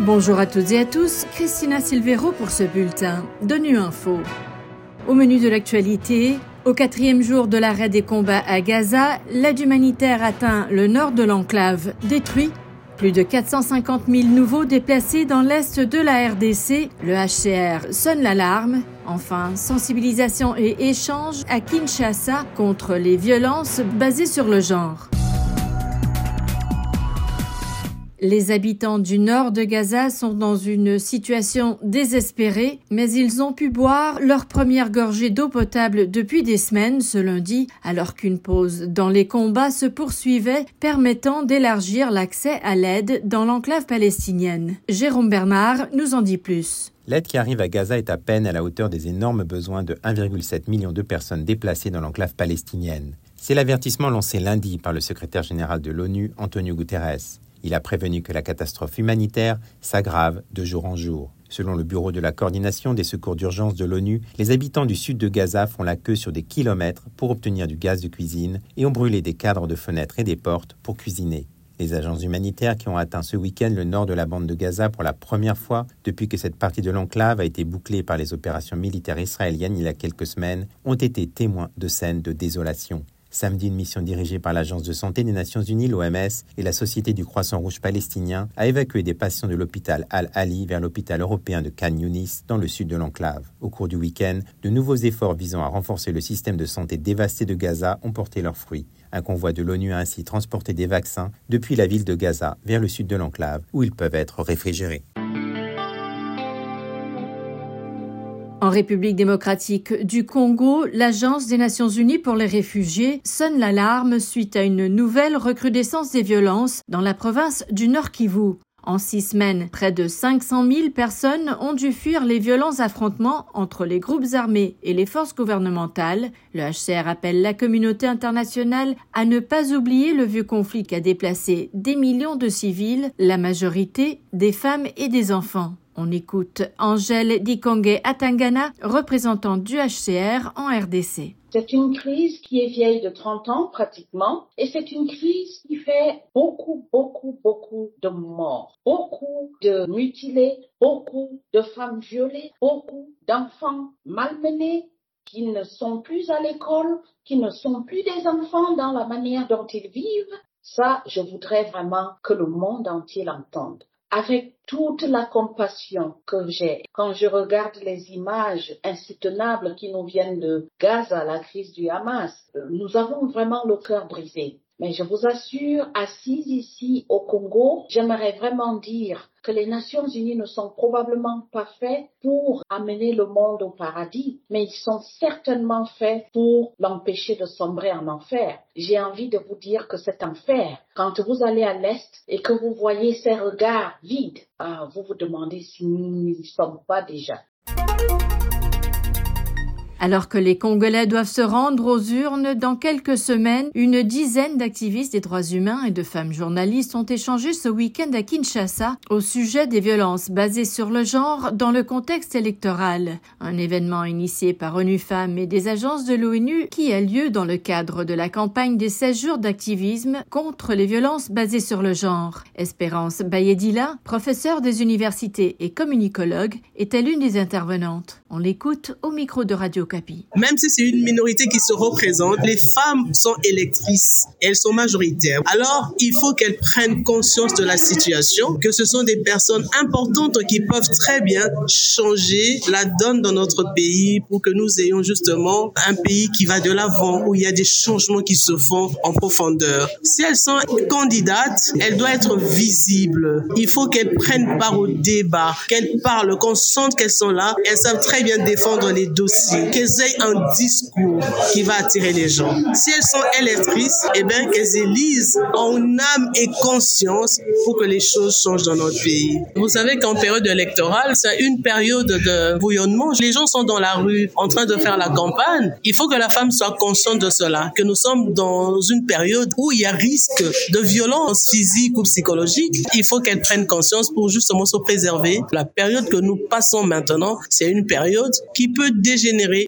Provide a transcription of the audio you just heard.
Bonjour à toutes et à tous, Christina Silvero pour ce bulletin d'ONU Info. Au menu de l'actualité, au quatrième jour de l'arrêt des combats à Gaza, l'aide humanitaire atteint le nord de l'enclave, détruit. Plus de 450 000 nouveaux déplacés dans l'est de la RDC. Le HCR sonne l'alarme. Enfin, sensibilisation et échange à Kinshasa contre les violences basées sur le genre. Les habitants du nord de Gaza sont dans une situation désespérée, mais ils ont pu boire leur première gorgée d'eau potable depuis des semaines ce lundi, alors qu'une pause dans les combats se poursuivait, permettant d'élargir l'accès à l'aide dans l'enclave palestinienne. Jérôme Bernard nous en dit plus. L'aide qui arrive à Gaza est à peine à la hauteur des énormes besoins de 1,7 million de personnes déplacées dans l'enclave palestinienne. C'est l'avertissement lancé lundi par le secrétaire général de l'ONU, Antonio Guterres. Il a prévenu que la catastrophe humanitaire s'aggrave de jour en jour. Selon le Bureau de la coordination des secours d'urgence de l'ONU, les habitants du sud de Gaza font la queue sur des kilomètres pour obtenir du gaz de cuisine et ont brûlé des cadres de fenêtres et des portes pour cuisiner. Les agences humanitaires qui ont atteint ce week-end le nord de la bande de Gaza pour la première fois depuis que cette partie de l'enclave a été bouclée par les opérations militaires israéliennes il y a quelques semaines ont été témoins de scènes de désolation. Samedi, une mission dirigée par l'Agence de santé des Nations Unies, l'OMS, et la Société du Croissant Rouge palestinien a évacué des patients de l'hôpital Al-Ali vers l'hôpital européen de Khan Yunis, dans le sud de l'enclave. Au cours du week-end, de nouveaux efforts visant à renforcer le système de santé dévasté de Gaza ont porté leurs fruits. Un convoi de l'ONU a ainsi transporté des vaccins depuis la ville de Gaza vers le sud de l'enclave, où ils peuvent être réfrigérés. En République démocratique du Congo, l'Agence des Nations Unies pour les réfugiés sonne l'alarme suite à une nouvelle recrudescence des violences dans la province du Nord Kivu. En six semaines, près de 500 000 personnes ont dû fuir les violents affrontements entre les groupes armés et les forces gouvernementales. Le HCR appelle la communauté internationale à ne pas oublier le vieux conflit qui a déplacé des millions de civils, la majorité des femmes et des enfants. On écoute Angèle Dikongue Atangana, représentante du HCR en RDC. C'est une crise qui est vieille de 30 ans pratiquement et c'est une crise qui fait beaucoup, beaucoup, beaucoup de morts, beaucoup de mutilés, beaucoup de femmes violées, beaucoup d'enfants malmenés qui ne sont plus à l'école, qui ne sont plus des enfants dans la manière dont ils vivent. Ça, je voudrais vraiment que le monde entier l'entende avec toute la compassion que j'ai quand je regarde les images insoutenables qui nous viennent de Gaza, la crise du Hamas, nous avons vraiment le cœur brisé. Mais je vous assure, assise ici au Congo, j'aimerais vraiment dire que les Nations Unies ne sont probablement pas faits pour amener le monde au paradis, mais ils sont certainement faits pour l'empêcher de sombrer en enfer. J'ai envie de vous dire que cet enfer, quand vous allez à l'Est et que vous voyez ces regards vides, ah, vous vous demandez si nous n'y sommes pas déjà. Alors que les Congolais doivent se rendre aux urnes dans quelques semaines, une dizaine d'activistes des droits humains et de femmes journalistes ont échangé ce week-end à Kinshasa au sujet des violences basées sur le genre dans le contexte électoral. Un événement initié par ONU Femmes et des agences de l'ONU qui a lieu dans le cadre de la campagne des 16 jours d'activisme contre les violences basées sur le genre. Espérance Bayedila, professeure des universités et communicologue, était l'une des intervenantes? On l'écoute au micro de Radio même si c'est une minorité qui se représente, les femmes sont électrices, elles sont majoritaires. Alors, il faut qu'elles prennent conscience de la situation, que ce sont des personnes importantes qui peuvent très bien changer la donne dans notre pays pour que nous ayons justement un pays qui va de l'avant, où il y a des changements qui se font en profondeur. Si elles sont candidates, elles doivent être visibles. Il faut qu'elles prennent part au débat, qu'elles parlent, qu'on sente qu'elles sont là. Elles savent très bien défendre les dossiers qu'elles aient un discours qui va attirer les gens. Si elles sont électrices, eh bien, qu'elles élisent en âme et conscience pour que les choses changent dans notre pays. Vous savez qu'en période électorale, c'est une période de bouillonnement. Les gens sont dans la rue en train de faire la campagne. Il faut que la femme soit consciente de cela, que nous sommes dans une période où il y a risque de violence physique ou psychologique. Il faut qu'elle prenne conscience pour justement se préserver. La période que nous passons maintenant, c'est une période qui peut dégénérer